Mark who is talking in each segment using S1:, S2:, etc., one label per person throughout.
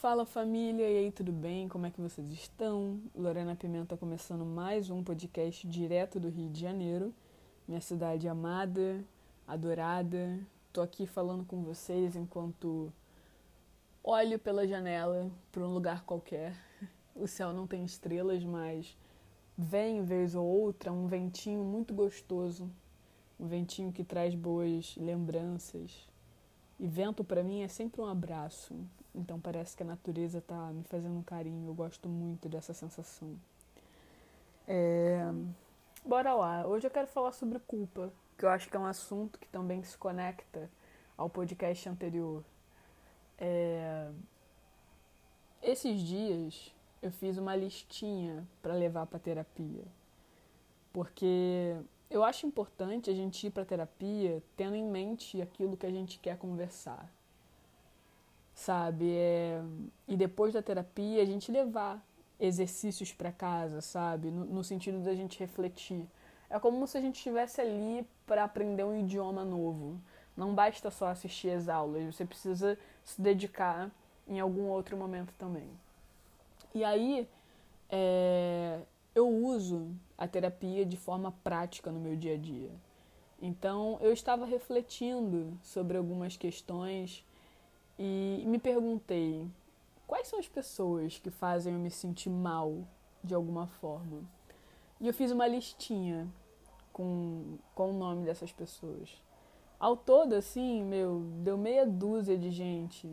S1: Fala família, e aí tudo bem? Como é que vocês estão? Lorena Pimenta começando mais um podcast direto do Rio de Janeiro, minha cidade amada, adorada. Tô aqui falando com vocês enquanto olho pela janela para um lugar qualquer. O céu não tem estrelas, mas vem vez ou outra um ventinho muito gostoso, um ventinho que traz boas lembranças. E vento para mim é sempre um abraço, então parece que a natureza está me fazendo um carinho. Eu gosto muito dessa sensação. É... Bora lá. Hoje eu quero falar sobre culpa, que eu acho que é um assunto que também se conecta ao podcast anterior. É... Esses dias eu fiz uma listinha para levar para terapia, porque eu acho importante a gente ir para terapia tendo em mente aquilo que a gente quer conversar sabe? É... E depois da terapia, a gente levar exercícios para casa, sabe? No, no, sentido da gente refletir. É como se a gente estivesse ali para aprender um idioma novo. Não basta só assistir as aulas, você precisa se dedicar em algum outro momento também. E aí, é... eu uso a terapia de forma prática no meu dia a dia. Então, eu estava refletindo sobre algumas questões e me perguntei quais são as pessoas que fazem eu me sentir mal de alguma forma. E eu fiz uma listinha com, com o nome dessas pessoas. Ao todo, assim, meu, deu meia dúzia de gente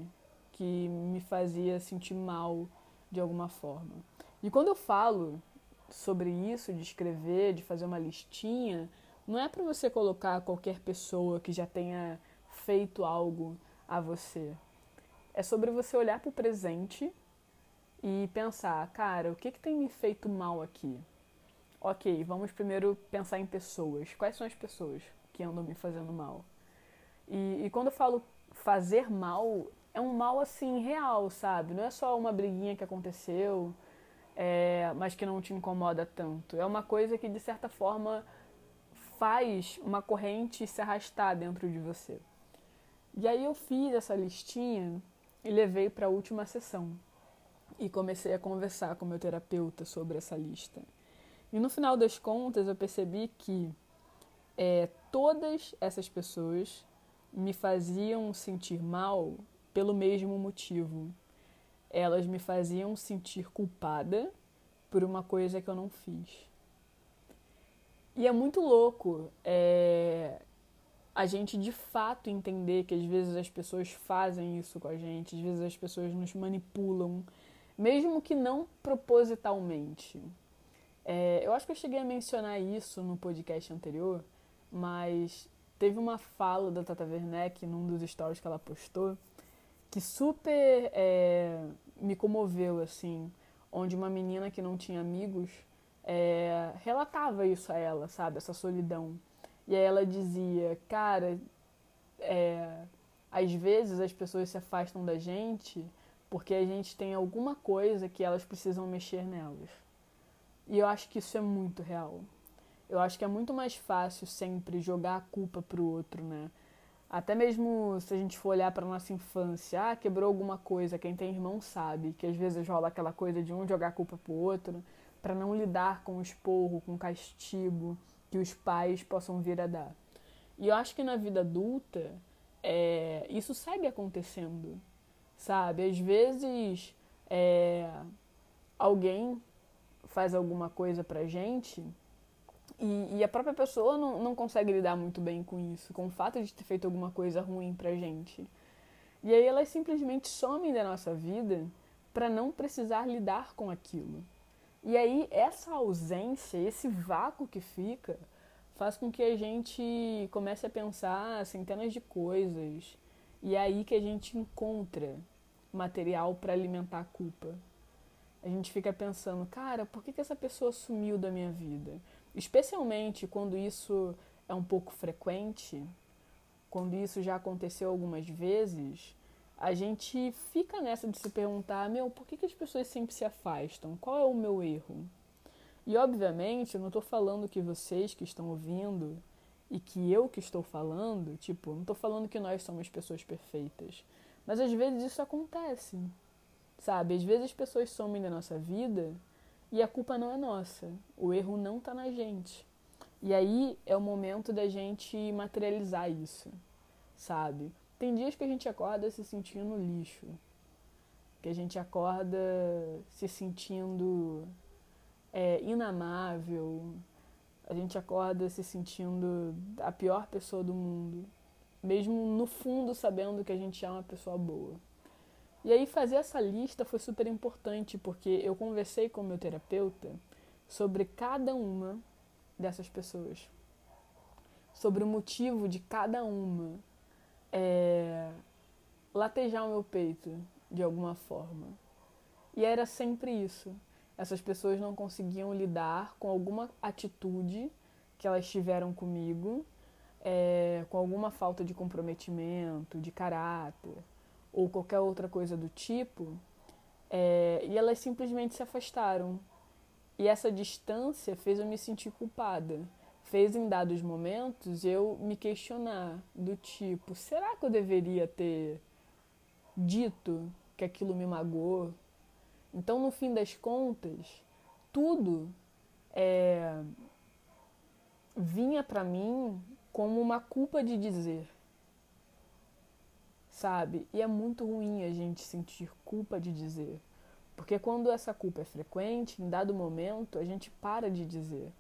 S1: que me fazia sentir mal de alguma forma. E quando eu falo sobre isso, de escrever, de fazer uma listinha, não é para você colocar qualquer pessoa que já tenha feito algo a você. É sobre você olhar para o presente e pensar, cara, o que, que tem me feito mal aqui? Ok, vamos primeiro pensar em pessoas. Quais são as pessoas que andam me fazendo mal? E, e quando eu falo fazer mal, é um mal assim real, sabe? Não é só uma briguinha que aconteceu, é, mas que não te incomoda tanto. É uma coisa que de certa forma faz uma corrente se arrastar dentro de você. E aí eu fiz essa listinha e levei para a última sessão. E comecei a conversar com meu terapeuta sobre essa lista. E no final das contas eu percebi que é, todas essas pessoas me faziam sentir mal pelo mesmo motivo. Elas me faziam sentir culpada por uma coisa que eu não fiz. E é muito louco é, a gente de fato entender que às vezes as pessoas fazem isso com a gente, às vezes as pessoas nos manipulam, mesmo que não propositalmente. É, eu acho que eu cheguei a mencionar isso no podcast anterior, mas teve uma fala da Tata Werneck num dos stories que ela postou que super é, me comoveu, assim, onde uma menina que não tinha amigos é, relatava isso a ela, sabe? Essa solidão. E aí ela dizia, cara, é, às vezes as pessoas se afastam da gente porque a gente tem alguma coisa que elas precisam mexer nelas. E eu acho que isso é muito real. Eu acho que é muito mais fácil sempre jogar a culpa pro outro, né? Até mesmo se a gente for olhar para nossa infância, ah, quebrou alguma coisa, quem tem irmão sabe que às vezes rola aquela coisa de um jogar a culpa pro outro para não lidar com o esporro, com o castigo que os pais possam vir a dar. E eu acho que na vida adulta é, isso segue acontecendo, sabe? Às vezes é, alguém faz alguma coisa pra gente e, e, a própria pessoa não, não consegue lidar muito bem com isso, com o fato de ter feito alguma coisa ruim pra gente. E aí elas simplesmente somem da nossa vida para não precisar lidar com aquilo. E aí, essa ausência, esse vácuo que fica, faz com que a gente comece a pensar centenas de coisas. E é aí que a gente encontra material para alimentar a culpa. A gente fica pensando, cara, por que, que essa pessoa sumiu da minha vida? Especialmente quando isso é um pouco frequente, quando isso já aconteceu algumas vezes, a gente fica nessa de se perguntar, meu, por que, que as pessoas sempre se afastam? Qual é o meu erro? E obviamente eu não estou falando que vocês que estão ouvindo e que eu que estou falando, tipo, não estou falando que nós somos pessoas perfeitas. Mas às vezes isso acontece. Sabe? Às vezes as pessoas somem da nossa vida e a culpa não é nossa. O erro não tá na gente. E aí é o momento da gente materializar isso, sabe? Tem dias que a gente acorda se sentindo lixo, que a gente acorda se sentindo é, inamável, a gente acorda se sentindo a pior pessoa do mundo, mesmo no fundo sabendo que a gente é uma pessoa boa. E aí fazer essa lista foi super importante porque eu conversei com o meu terapeuta sobre cada uma dessas pessoas, sobre o motivo de cada uma é, latejar o meu peito de alguma forma. E era sempre isso. Essas pessoas não conseguiam lidar com alguma atitude que elas tiveram comigo, é, com alguma falta de comprometimento, de caráter, ou qualquer outra coisa do tipo, é, e elas simplesmente se afastaram. E essa distância fez eu me sentir culpada. Fez em dados momentos eu me questionar do tipo, será que eu deveria ter dito que aquilo me magoou? Então, no fim das contas, tudo é, vinha para mim como uma culpa de dizer, sabe? E é muito ruim a gente sentir culpa de dizer. Porque quando essa culpa é frequente, em dado momento, a gente para de dizer.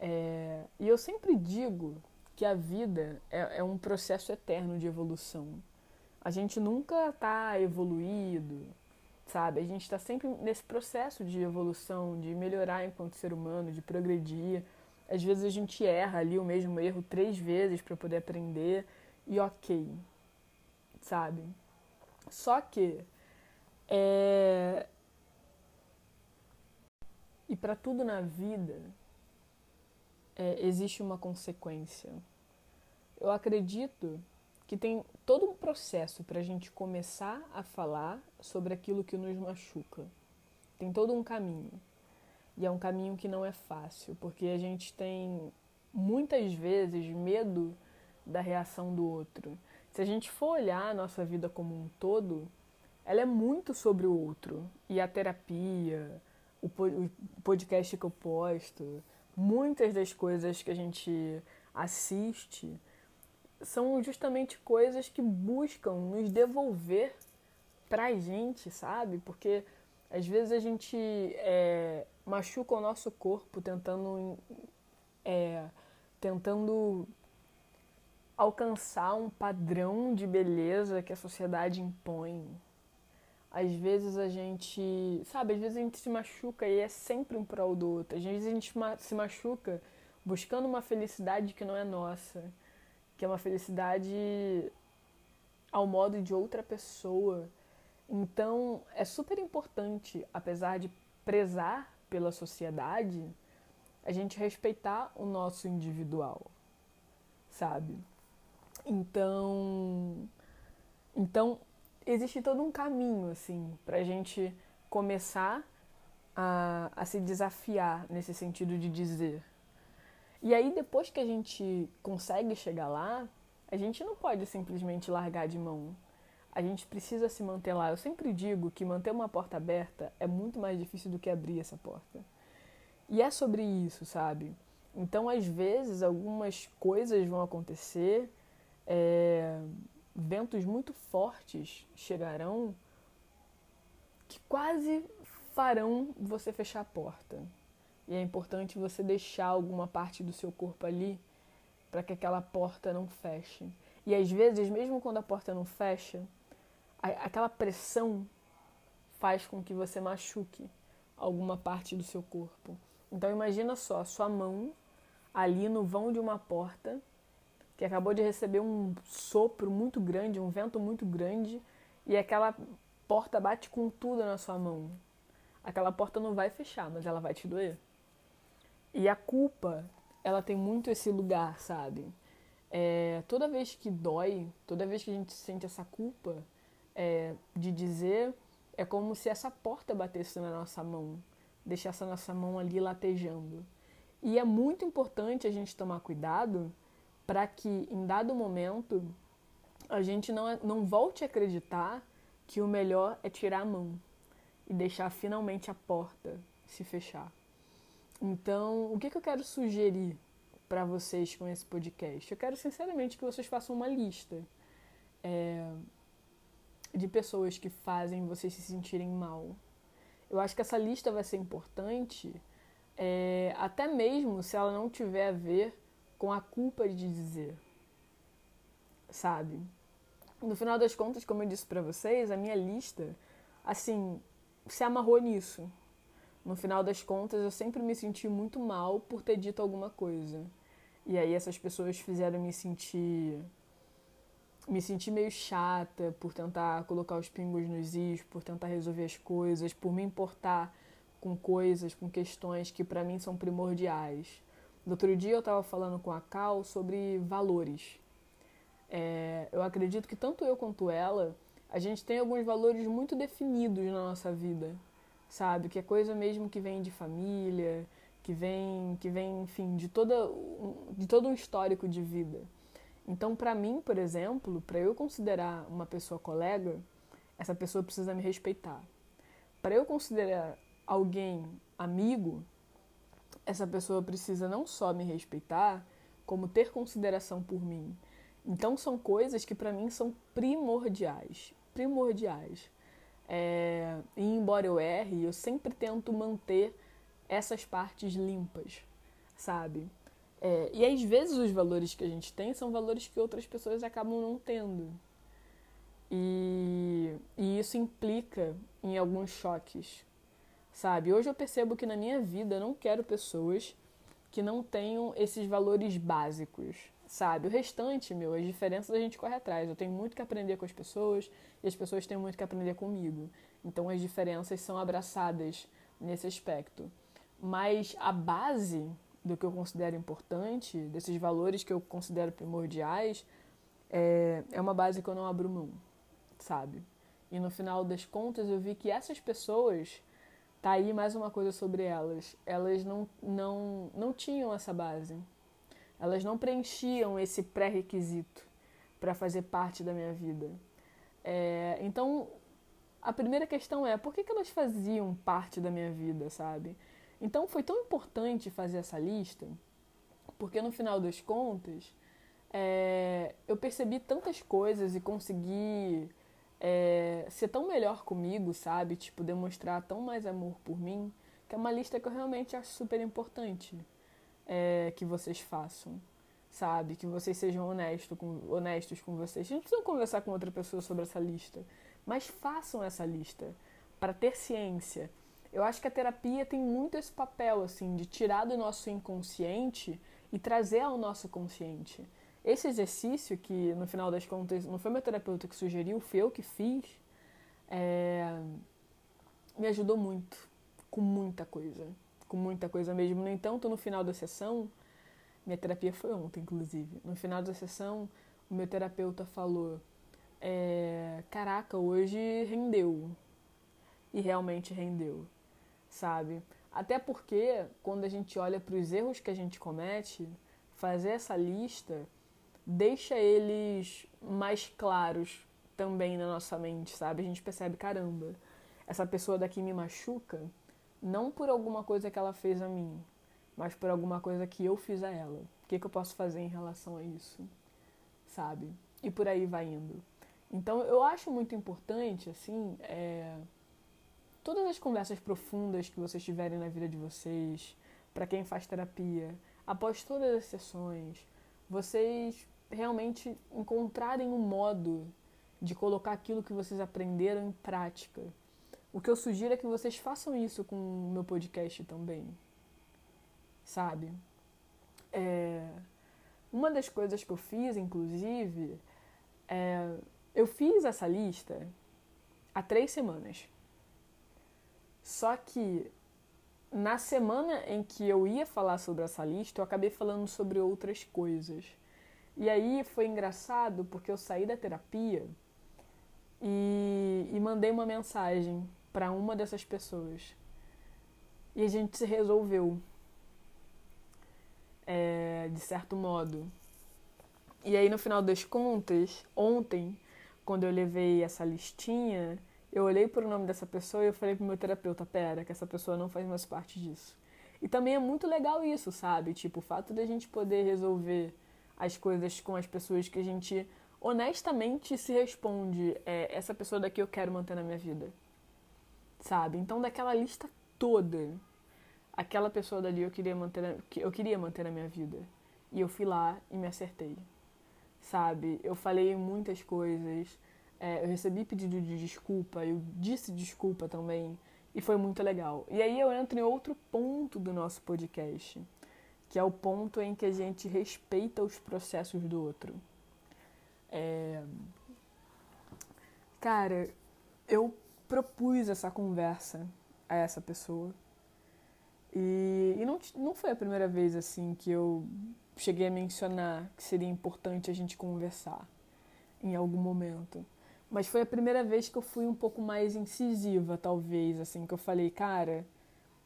S1: É, e eu sempre digo que a vida é, é um processo eterno de evolução. A gente nunca está evoluído, sabe? A gente está sempre nesse processo de evolução, de melhorar enquanto ser humano, de progredir. Às vezes a gente erra ali o mesmo erro três vezes para poder aprender e ok, sabe? Só que é... E para tudo na vida é, existe uma consequência. Eu acredito que tem todo um processo para a gente começar a falar sobre aquilo que nos machuca. Tem todo um caminho. E é um caminho que não é fácil, porque a gente tem muitas vezes medo da reação do outro. Se a gente for olhar a nossa vida como um todo, ela é muito sobre o outro. E a terapia, o podcast que eu posto, muitas das coisas que a gente assiste são justamente coisas que buscam nos devolver pra gente, sabe? Porque às vezes a gente é, machuca o nosso corpo tentando, é, tentando alcançar um padrão de beleza que a sociedade impõe, às vezes a gente, sabe, às vezes a gente se machuca e é sempre um prol do outro. Às vezes a gente se machuca buscando uma felicidade que não é nossa, que é uma felicidade ao modo de outra pessoa. Então, é super importante, apesar de prezar pela sociedade, a gente respeitar o nosso individual, sabe? Então, então existe todo um caminho, assim, para a gente começar a, a se desafiar nesse sentido de dizer. E aí, depois que a gente consegue chegar lá, a gente não pode simplesmente largar de mão. A gente precisa se manter lá. Eu sempre digo que manter uma porta aberta é muito mais difícil do que abrir essa porta. E é sobre isso, sabe? Então, às vezes, algumas coisas vão acontecer. É ventos muito fortes chegarão que quase farão você fechar a porta. E é importante você deixar alguma parte do seu corpo ali para que aquela porta não feche. E às vezes, mesmo quando a porta não fecha, aquela pressão faz com que você machuque alguma parte do seu corpo. Então imagina só, sua mão ali no vão de uma porta que acabou de receber um sopro muito grande, um vento muito grande, e aquela porta bate com tudo na sua mão. Aquela porta não vai fechar, mas ela vai te doer. E a culpa, ela tem muito esse lugar, sabe? É, toda vez que dói, toda vez que a gente sente essa culpa é, de dizer, é como se essa porta batesse na nossa mão, deixasse a nossa mão ali latejando. E é muito importante a gente tomar cuidado para que em dado momento a gente não, não volte a acreditar que o melhor é tirar a mão e deixar finalmente a porta se fechar. Então, o que, que eu quero sugerir para vocês com esse podcast? Eu quero sinceramente que vocês façam uma lista é, de pessoas que fazem vocês se sentirem mal. Eu acho que essa lista vai ser importante, é, até mesmo se ela não tiver a ver com a culpa de dizer, sabe? No final das contas, como eu disse para vocês, a minha lista, assim, se amarrou nisso. No final das contas, eu sempre me senti muito mal por ter dito alguma coisa. E aí essas pessoas fizeram me sentir me sentir meio chata por tentar colocar os pingos nos is, por tentar resolver as coisas, por me importar com coisas, com questões que para mim são primordiais. No outro dia eu estava falando com a Cal sobre valores. É, eu acredito que tanto eu quanto ela, a gente tem alguns valores muito definidos na nossa vida, sabe? Que é coisa mesmo que vem de família, que vem, que vem, enfim, de toda de todo um histórico de vida. Então, para mim, por exemplo, para eu considerar uma pessoa colega, essa pessoa precisa me respeitar. Para eu considerar alguém amigo, essa pessoa precisa não só me respeitar, como ter consideração por mim. Então, são coisas que para mim são primordiais. Primordiais. É, e embora eu erre, eu sempre tento manter essas partes limpas, sabe? É, e às vezes os valores que a gente tem são valores que outras pessoas acabam não tendo. E, e isso implica em alguns choques, sabe? Hoje eu percebo que na minha vida eu não quero pessoas que não tenham esses valores básicos, sabe? O restante, meu, as diferenças a gente corre atrás. Eu tenho muito que aprender com as pessoas e as pessoas têm muito que aprender comigo. Então as diferenças são abraçadas nesse aspecto. Mas a base do que eu considero importante, desses valores que eu considero primordiais, é, é uma base que eu não abro mão, sabe? E no final das contas eu vi que essas pessoas, tá aí mais uma coisa sobre elas, elas não, não, não tinham essa base. Elas não preenchiam esse pré-requisito para fazer parte da minha vida. É, então, a primeira questão é, por que, que elas faziam parte da minha vida, sabe? Então foi tão importante fazer essa lista, porque no final das contas é, eu percebi tantas coisas e consegui é, ser tão melhor comigo, sabe? Tipo, demonstrar tão mais amor por mim, que é uma lista que eu realmente acho super importante é, que vocês façam, sabe? Que vocês sejam honesto com, honestos com vocês. Vocês não precisam conversar com outra pessoa sobre essa lista, mas façam essa lista para ter ciência eu acho que a terapia tem muito esse papel, assim, de tirar do nosso inconsciente e trazer ao nosso consciente. Esse exercício, que no final das contas não foi meu terapeuta que sugeriu, foi eu que fiz, é... me ajudou muito, com muita coisa, com muita coisa mesmo. No entanto, no final da sessão, minha terapia foi ontem, inclusive, no final da sessão, o meu terapeuta falou: é... Caraca, hoje rendeu. E realmente rendeu sabe? Até porque quando a gente olha para os erros que a gente comete, fazer essa lista deixa eles mais claros também na nossa mente, sabe? A gente percebe, caramba, essa pessoa daqui me machuca não por alguma coisa que ela fez a mim, mas por alguma coisa que eu fiz a ela. O que, que eu posso fazer em relação a isso? Sabe? E por aí vai indo. Então eu acho muito importante, assim, é todas as conversas profundas que vocês tiverem na vida de vocês, para quem faz terapia, após todas as sessões, vocês realmente encontrarem um modo de colocar aquilo que vocês aprenderam em prática. O que eu sugiro é que vocês façam isso com o meu podcast também. Sabe? É... Uma das coisas que eu fiz, inclusive, é... eu fiz essa lista há três semanas. Só que na semana em que eu ia falar sobre essa lista, eu acabei falando sobre outras coisas. E aí foi engraçado porque eu saí da terapia e, e mandei uma mensagem para uma dessas pessoas. E a gente se resolveu, é, de certo modo. E aí, no final das contas, ontem, quando eu levei essa listinha, eu olhei para o nome dessa pessoa e eu falei pro meu terapeuta, pera, que essa pessoa não faz mais parte disso. E também é muito legal isso, sabe? Tipo, o fato da gente poder resolver as coisas com as pessoas que a gente honestamente se responde, é, essa pessoa daqui eu quero manter na minha vida. Sabe? Então daquela lista toda, aquela pessoa dali eu queria manter, eu queria manter na minha vida. E eu fui lá e me acertei. Sabe? Eu falei muitas coisas, é, eu recebi pedido de desculpa, eu disse desculpa também, e foi muito legal. E aí eu entro em outro ponto do nosso podcast, que é o ponto em que a gente respeita os processos do outro. É... Cara, eu propus essa conversa a essa pessoa. E, e não, não foi a primeira vez assim que eu cheguei a mencionar que seria importante a gente conversar em algum momento. Mas foi a primeira vez que eu fui um pouco mais incisiva, talvez, assim, que eu falei, cara,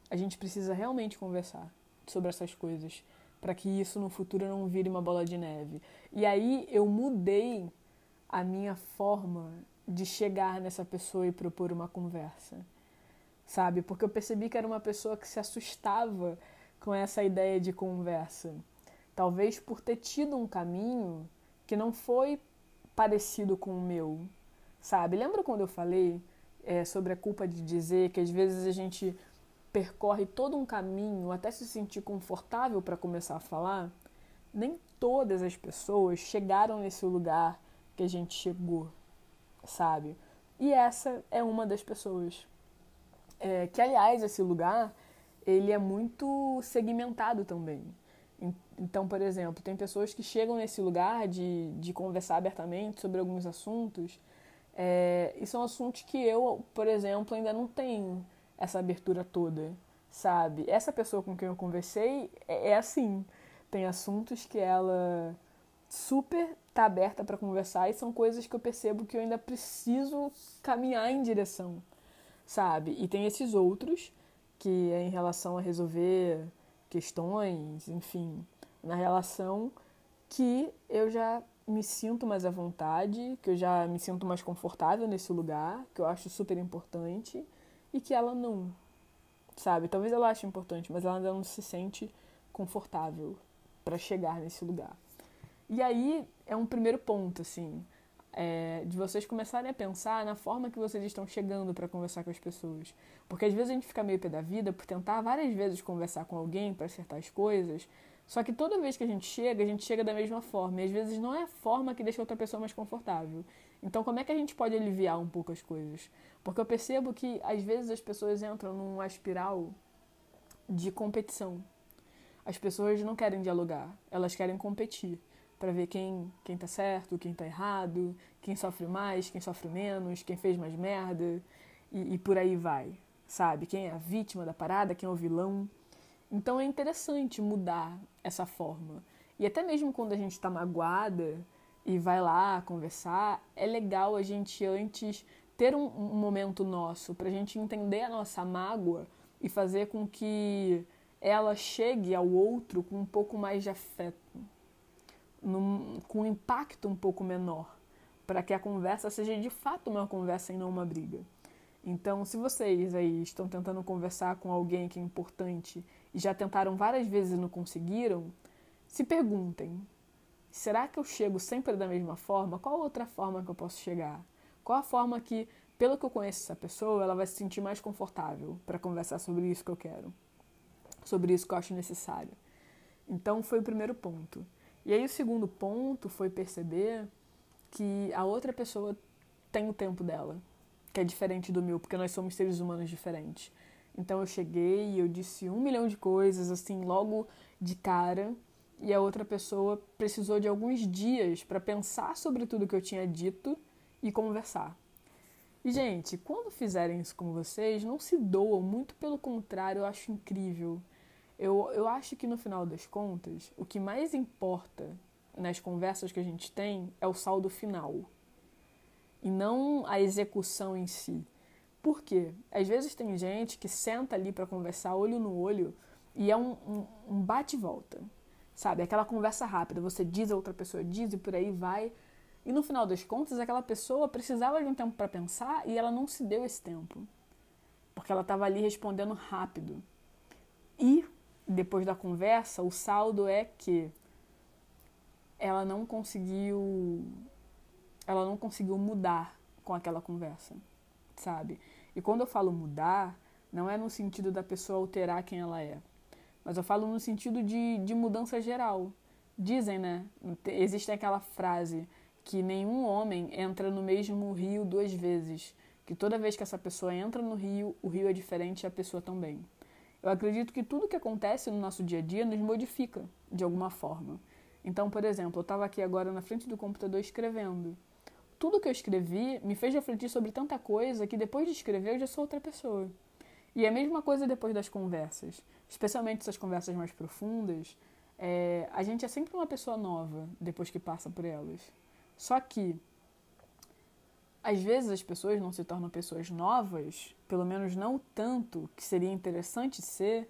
S1: a gente precisa realmente conversar sobre essas coisas para que isso no futuro não vire uma bola de neve. E aí eu mudei a minha forma de chegar nessa pessoa e propor uma conversa. Sabe? Porque eu percebi que era uma pessoa que se assustava com essa ideia de conversa. Talvez por ter tido um caminho que não foi parecido com o meu, sabe? Lembra quando eu falei é, sobre a culpa de dizer que às vezes a gente percorre todo um caminho até se sentir confortável para começar a falar? Nem todas as pessoas chegaram nesse lugar que a gente chegou, sabe? E essa é uma das pessoas. É, que, aliás, esse lugar, ele é muito segmentado também. Então, por exemplo, tem pessoas que chegam nesse lugar de, de conversar abertamente sobre alguns assuntos é, e são assuntos que eu, por exemplo, ainda não tenho essa abertura toda, sabe? Essa pessoa com quem eu conversei é, é assim. Tem assuntos que ela super tá aberta para conversar e são coisas que eu percebo que eu ainda preciso caminhar em direção, sabe? E tem esses outros que é em relação a resolver questões, enfim, na relação que eu já me sinto mais à vontade, que eu já me sinto mais confortável nesse lugar, que eu acho super importante, e que ela não, sabe? Talvez ela ache importante, mas ela ainda não se sente confortável para chegar nesse lugar. E aí é um primeiro ponto, assim, é, de vocês começarem a pensar na forma que vocês estão chegando para conversar com as pessoas. Porque às vezes a gente fica meio pé da vida por tentar várias vezes conversar com alguém para acertar as coisas, só que toda vez que a gente chega, a gente chega da mesma forma. E às vezes não é a forma que deixa outra pessoa mais confortável. Então, como é que a gente pode aliviar um pouco as coisas? Porque eu percebo que às vezes as pessoas entram numa espiral de competição. As pessoas não querem dialogar, elas querem competir para ver quem quem tá certo, quem tá errado, quem sofre mais, quem sofre menos, quem fez mais merda e, e por aí vai, sabe? Quem é a vítima da parada, quem é o vilão. Então é interessante mudar essa forma. E até mesmo quando a gente está magoada e vai lá conversar, é legal a gente antes ter um, um momento nosso para a gente entender a nossa mágoa e fazer com que ela chegue ao outro com um pouco mais de afeto, num, com um impacto um pouco menor, para que a conversa seja de fato uma conversa e não uma briga. Então, se vocês aí estão tentando conversar com alguém que é importante e já tentaram várias vezes e não conseguiram, se perguntem: será que eu chego sempre da mesma forma? Qual outra forma que eu posso chegar? Qual a forma que, pelo que eu conheço essa pessoa, ela vai se sentir mais confortável para conversar sobre isso que eu quero, sobre isso que eu acho necessário? Então, foi o primeiro ponto. E aí, o segundo ponto foi perceber que a outra pessoa tem o tempo dela que é diferente do meu, porque nós somos seres humanos diferentes. Então eu cheguei e eu disse um milhão de coisas, assim, logo de cara, e a outra pessoa precisou de alguns dias para pensar sobre tudo que eu tinha dito e conversar. E, gente, quando fizerem isso com vocês, não se doam, muito pelo contrário, eu acho incrível. Eu, eu acho que no final das contas, o que mais importa nas conversas que a gente tem é o saldo final e não a execução em si. Por quê? Às vezes tem gente que senta ali para conversar olho no olho e é um, um, um bate-volta, sabe? Aquela conversa rápida, você diz, a outra pessoa diz e por aí vai. E no final das contas, aquela pessoa precisava de um tempo para pensar e ela não se deu esse tempo. Porque ela estava ali respondendo rápido. E depois da conversa, o saldo é que ela não conseguiu ela não conseguiu mudar com aquela conversa, sabe? E quando eu falo mudar, não é no sentido da pessoa alterar quem ela é, mas eu falo no sentido de, de mudança geral. Dizem, né? Existe aquela frase que nenhum homem entra no mesmo rio duas vezes, que toda vez que essa pessoa entra no rio, o rio é diferente e a pessoa também. Eu acredito que tudo que acontece no nosso dia a dia nos modifica de alguma forma. Então, por exemplo, eu estava aqui agora na frente do computador escrevendo. Tudo que eu escrevi me fez refletir sobre tanta coisa que depois de escrever eu já sou outra pessoa. E é a mesma coisa depois das conversas, especialmente essas conversas mais profundas. É, a gente é sempre uma pessoa nova depois que passa por elas. Só que, às vezes, as pessoas não se tornam pessoas novas, pelo menos não tanto que seria interessante ser,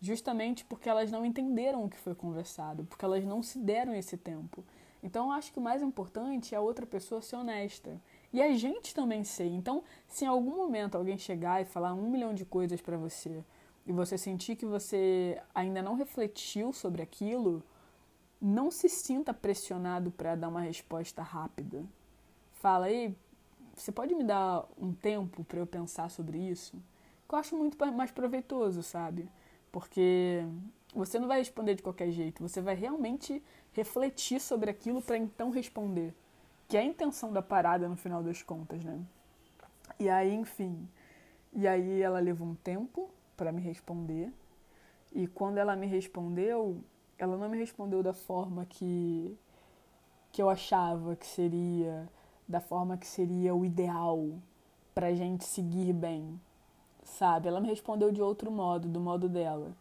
S1: justamente porque elas não entenderam o que foi conversado, porque elas não se deram esse tempo. Então, eu acho que o mais importante é a outra pessoa ser honesta. E a gente também ser. Então, se em algum momento alguém chegar e falar um milhão de coisas para você e você sentir que você ainda não refletiu sobre aquilo, não se sinta pressionado para dar uma resposta rápida. Fala aí, você pode me dar um tempo para eu pensar sobre isso? Que eu acho muito mais proveitoso, sabe? Porque você não vai responder de qualquer jeito, você vai realmente refletir sobre aquilo para então responder. Que é a intenção da parada no final das contas, né? E aí, enfim. E aí ela levou um tempo para me responder. E quando ela me respondeu, ela não me respondeu da forma que, que eu achava que seria, da forma que seria o ideal pra gente seguir bem, sabe? Ela me respondeu de outro modo, do modo dela.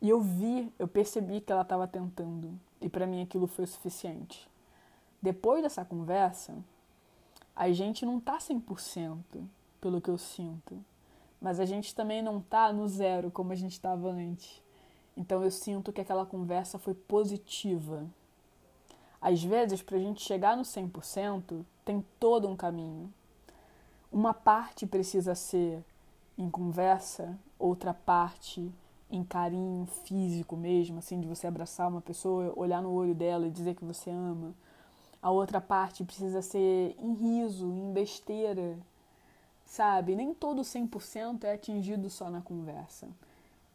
S1: E eu vi, eu percebi que ela estava tentando, e para mim aquilo foi o suficiente. Depois dessa conversa, a gente não tá 100%, pelo que eu sinto, mas a gente também não tá no zero como a gente estava antes. Então eu sinto que aquela conversa foi positiva. Às vezes, para a gente chegar no 100%, tem todo um caminho. Uma parte precisa ser em conversa, outra parte em carinho físico mesmo, assim, de você abraçar uma pessoa, olhar no olho dela e dizer que você ama. A outra parte precisa ser em riso, em besteira, sabe? Nem todo 100% é atingido só na conversa.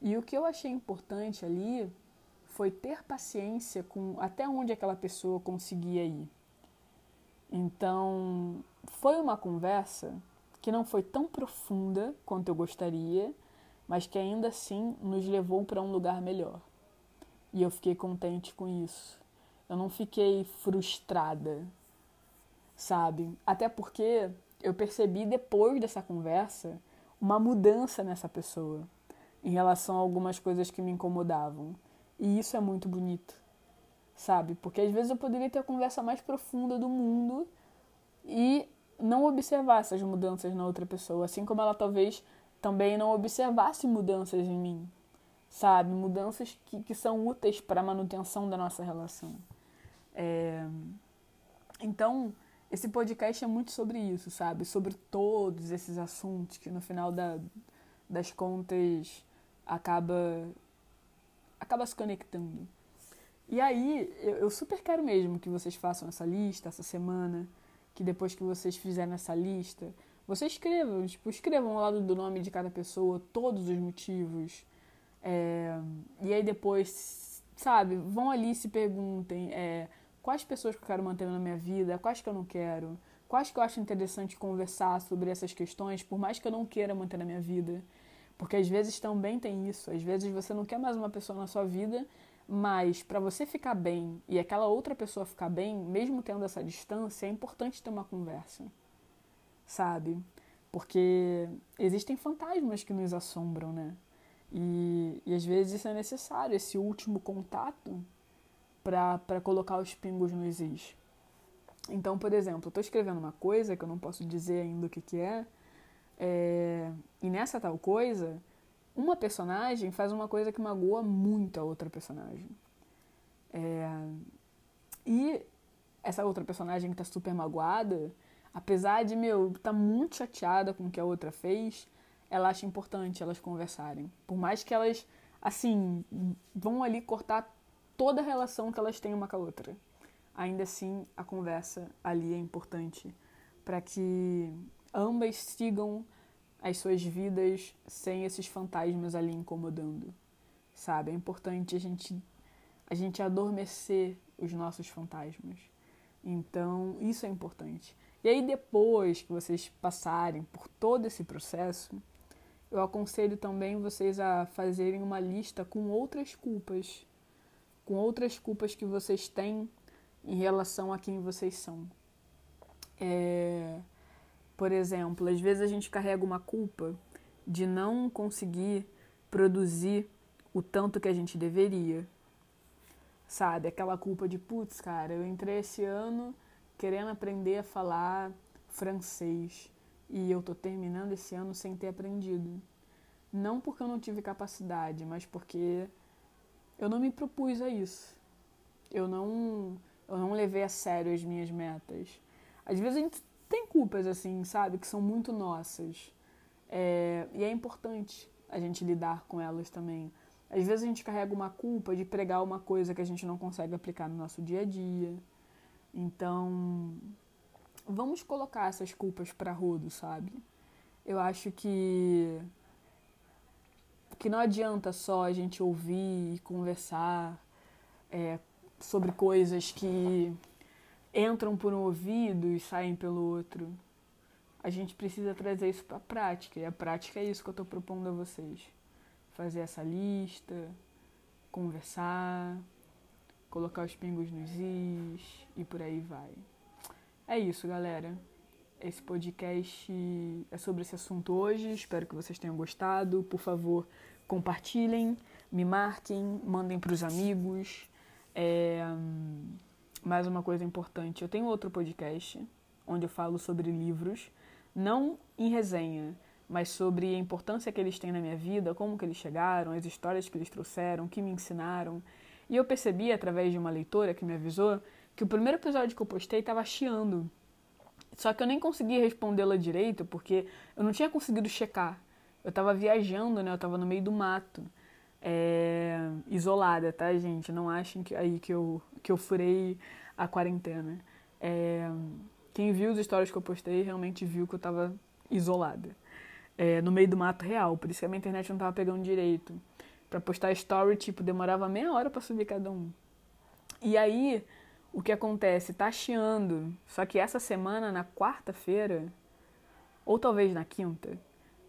S1: E o que eu achei importante ali foi ter paciência com até onde aquela pessoa conseguia ir. Então, foi uma conversa que não foi tão profunda quanto eu gostaria, mas que ainda assim nos levou para um lugar melhor. E eu fiquei contente com isso. Eu não fiquei frustrada, sabe? Até porque eu percebi depois dessa conversa uma mudança nessa pessoa em relação a algumas coisas que me incomodavam. E isso é muito bonito, sabe? Porque às vezes eu poderia ter a conversa mais profunda do mundo e não observar essas mudanças na outra pessoa, assim como ela talvez também não observasse mudanças em mim, sabe? Mudanças que, que são úteis para a manutenção da nossa relação. É... Então, esse podcast é muito sobre isso, sabe? Sobre todos esses assuntos que no final da, das contas acaba acaba se conectando. E aí, eu, eu, super quero mesmo que vocês façam essa lista essa semana, que depois que vocês fizerem essa lista, vocês escrevam, tipo, escrevam ao lado do nome de cada pessoa todos os motivos. É, e aí depois, sabe, vão ali e se perguntem é, quais pessoas que eu quero manter na minha vida, quais que eu não quero, quais que eu acho interessante conversar sobre essas questões, por mais que eu não queira manter na minha vida. Porque às vezes também tem isso. Às vezes você não quer mais uma pessoa na sua vida, mas para você ficar bem e aquela outra pessoa ficar bem, mesmo tendo essa distância, é importante ter uma conversa. Sabe? Porque existem fantasmas que nos assombram, né? E, e às vezes isso é necessário, esse último contato, para colocar os pingos nos is. Então, por exemplo, eu estou escrevendo uma coisa que eu não posso dizer ainda o que, que é, é, e nessa tal coisa, uma personagem faz uma coisa que magoa muito a outra personagem. É, e essa outra personagem que tá super magoada, apesar de, meu, tá muito chateada com o que a outra fez, ela acha importante elas conversarem. Por mais que elas, assim, vão ali cortar toda a relação que elas têm uma com a outra. Ainda assim, a conversa ali é importante para que ambas sigam as suas vidas sem esses fantasmas ali incomodando. Sabe? É importante a gente a gente adormecer os nossos fantasmas. Então, isso é importante. E aí, depois que vocês passarem por todo esse processo, eu aconselho também vocês a fazerem uma lista com outras culpas, com outras culpas que vocês têm em relação a quem vocês são. É, por exemplo, às vezes a gente carrega uma culpa de não conseguir produzir o tanto que a gente deveria. Sabe? Aquela culpa de, putz, cara, eu entrei esse ano querendo aprender a falar francês e eu tô terminando esse ano sem ter aprendido. Não porque eu não tive capacidade, mas porque eu não me propus a isso. Eu não, eu não levei a sério as minhas metas. Às vezes a gente tem culpas assim, sabe, que são muito nossas. É, e é importante a gente lidar com elas também. Às vezes a gente carrega uma culpa de pregar uma coisa que a gente não consegue aplicar no nosso dia a dia. Então, vamos colocar essas culpas para rodo, sabe? Eu acho que que não adianta só a gente ouvir e conversar é, sobre coisas que entram por um ouvido e saem pelo outro. A gente precisa trazer isso para a prática, e a prática é isso que eu estou propondo a vocês fazer essa lista, conversar, colocar os pingos nos is e por aí vai. É isso, galera. Esse podcast é sobre esse assunto hoje. Espero que vocês tenham gostado. Por favor, compartilhem, me marquem, mandem para os amigos. É... Mais uma coisa importante: eu tenho outro podcast onde eu falo sobre livros, não em resenha, mas sobre a importância que eles têm na minha vida, como que eles chegaram, as histórias que eles trouxeram, que me ensinaram. E eu percebi, através de uma leitora que me avisou, que o primeiro episódio que eu postei estava chiando. Só que eu nem consegui respondê-la direito, porque eu não tinha conseguido checar. Eu estava viajando, né? Eu estava no meio do mato. É... Isolada, tá, gente? Não achem que aí que eu, que eu furei a quarentena. É... Quem viu as histórias que eu postei realmente viu que eu estava isolada é, no meio do mato real. Por isso que a minha internet não tava pegando direito. Para postar story, tipo, demorava meia hora para subir cada um. E aí, o que acontece? Tá chiando. Só que essa semana, na quarta-feira, ou talvez na quinta,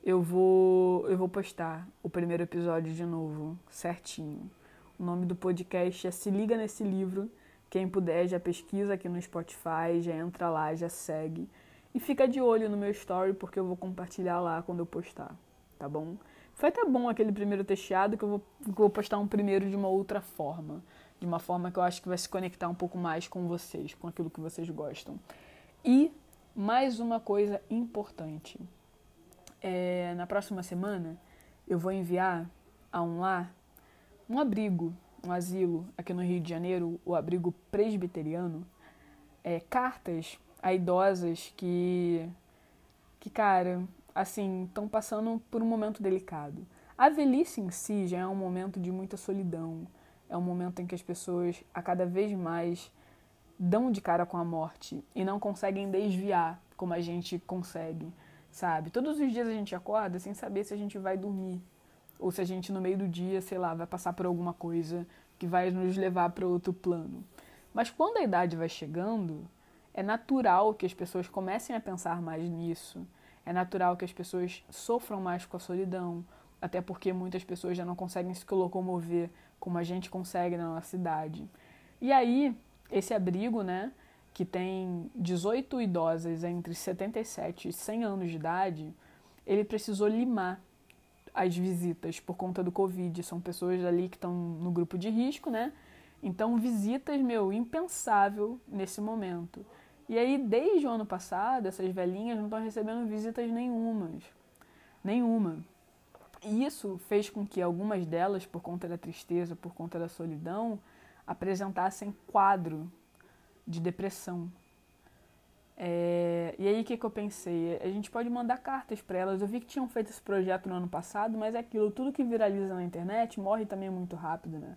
S1: eu vou, eu vou postar o primeiro episódio de novo, certinho. O nome do podcast é Se Liga Nesse Livro. Quem puder já pesquisa aqui no Spotify, já entra lá, já segue. E fica de olho no meu story, porque eu vou compartilhar lá quando eu postar, tá bom? Foi até bom aquele primeiro testeado, que eu vou, vou postar um primeiro de uma outra forma. De uma forma que eu acho que vai se conectar um pouco mais com vocês, com aquilo que vocês gostam. E mais uma coisa importante. É, na próxima semana, eu vou enviar a um lar um abrigo, um asilo aqui no Rio de Janeiro, o abrigo presbiteriano, é, cartas a idosas que, que cara, assim, estão passando por um momento delicado. A velhice em si já é um momento de muita solidão. É um momento em que as pessoas, a cada vez mais, dão de cara com a morte e não conseguem desviar como a gente consegue, sabe? Todos os dias a gente acorda sem saber se a gente vai dormir ou se a gente no meio do dia, sei lá, vai passar por alguma coisa que vai nos levar para outro plano. Mas quando a idade vai chegando, é natural que as pessoas comecem a pensar mais nisso. É natural que as pessoas sofram mais com a solidão, até porque muitas pessoas já não conseguem se locomover como a gente consegue na nossa cidade. E aí, esse abrigo, né, que tem 18 idosas entre 77 e 100 anos de idade, ele precisou limar as visitas por conta do Covid. São pessoas ali que estão no grupo de risco, né? Então, visitas, meu, impensável nesse momento. E aí, desde o ano passado, essas velhinhas não estão recebendo visitas nenhumas. Nenhuma. E isso fez com que algumas delas, por conta da tristeza, por conta da solidão, apresentassem quadro de depressão. É, e aí o que, que eu pensei? A gente pode mandar cartas para elas. Eu vi que tinham feito esse projeto no ano passado, mas é aquilo, tudo que viraliza na internet morre também muito rápido, né?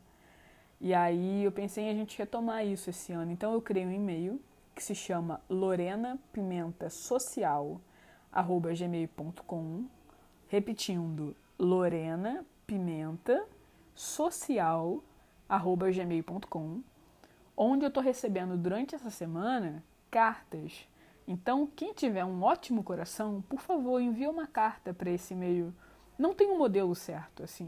S1: E aí eu pensei em a gente retomar isso esse ano. Então eu criei um e-mail que se chama Lorena Pimenta Social gmail.com repetindo Lorena Pimenta Social gmail.com onde eu estou recebendo durante essa semana cartas. Então, quem tiver um ótimo coração, por favor, envie uma carta para esse e-mail. Não tem um modelo certo, assim.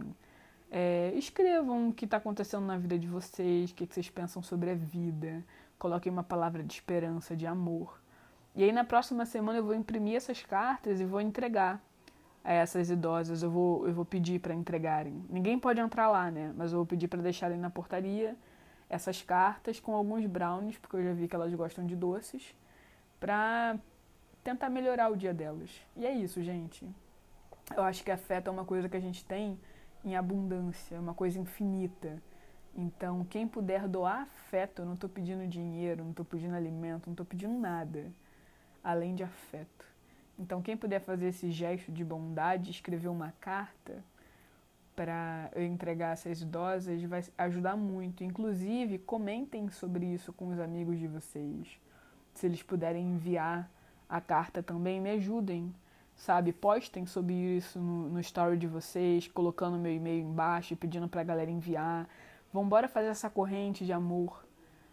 S1: É, escrevam o que está acontecendo na vida de vocês, o que, que vocês pensam sobre a vida. Coloquem uma palavra de esperança, de amor. E aí, na próxima semana, eu vou imprimir essas cartas e vou entregar a essas idosas. Eu vou, eu vou pedir para entregarem. Ninguém pode entrar lá, né? Mas eu vou pedir para deixarem na portaria essas cartas com alguns brownies, porque eu já vi que elas gostam de doces, para tentar melhorar o dia delas. E é isso, gente. Eu acho que afeto é uma coisa que a gente tem em abundância, é uma coisa infinita. Então, quem puder doar afeto, eu não estou pedindo dinheiro, não estou pedindo alimento, não estou pedindo nada além de afeto. Então, quem puder fazer esse gesto de bondade, escrever uma carta, para eu entregar essas doses vai ajudar muito. Inclusive, comentem sobre isso com os amigos de vocês. Se eles puderem enviar a carta também, me ajudem. Sabe, postem sobre isso no, no story de vocês, colocando meu e-mail embaixo, pedindo pra galera enviar. Vambora fazer essa corrente de amor,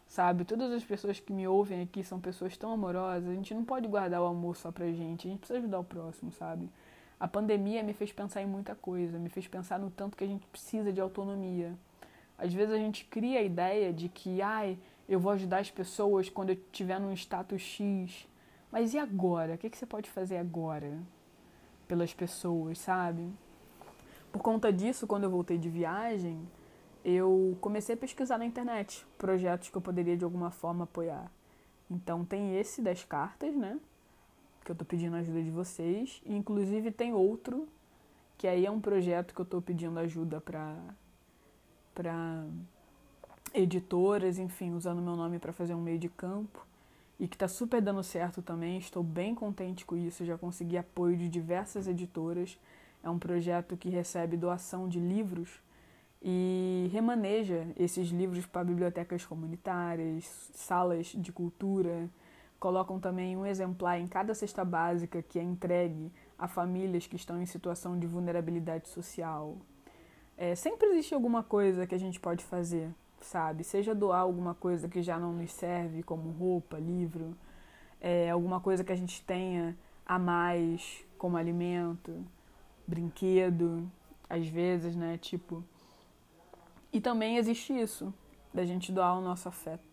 S1: sabe? Todas as pessoas que me ouvem aqui são pessoas tão amorosas. A gente não pode guardar o amor só pra gente, a gente precisa ajudar o próximo, sabe? A pandemia me fez pensar em muita coisa, me fez pensar no tanto que a gente precisa de autonomia. Às vezes a gente cria a ideia de que, ai, eu vou ajudar as pessoas quando eu estiver num status X. Mas e agora? O que, você pode fazer agora pelas pessoas, sabe? Por conta disso, quando eu voltei de viagem, eu comecei a pesquisar na internet projetos que eu poderia de alguma forma apoiar. Então tem esse das cartas, né? Que eu estou pedindo ajuda de vocês. Inclusive tem outro, que aí é um projeto que eu estou pedindo ajuda para para editoras, enfim, usando meu nome para fazer um meio de campo e que está super dando certo também. Estou bem contente com isso, já consegui apoio de diversas editoras. É um projeto que recebe doação de livros e remaneja esses livros para bibliotecas comunitárias, salas de cultura, Colocam também um exemplar em cada cesta básica que é entregue a famílias que estão em situação de vulnerabilidade social. É, sempre existe alguma coisa que a gente pode fazer, sabe? Seja doar alguma coisa que já não nos serve, como roupa, livro, é, alguma coisa que a gente tenha a mais, como alimento, brinquedo, às vezes, né? Tipo. E também existe isso, da gente doar o nosso afeto.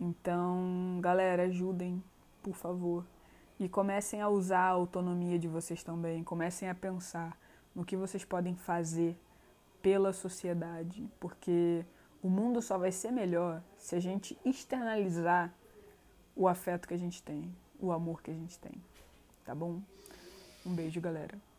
S1: Então, galera, ajudem, por favor. E comecem a usar a autonomia de vocês também. Comecem a pensar no que vocês podem fazer pela sociedade, porque o mundo só vai ser melhor se a gente externalizar o afeto que a gente tem, o amor que a gente tem. Tá bom? Um beijo, galera.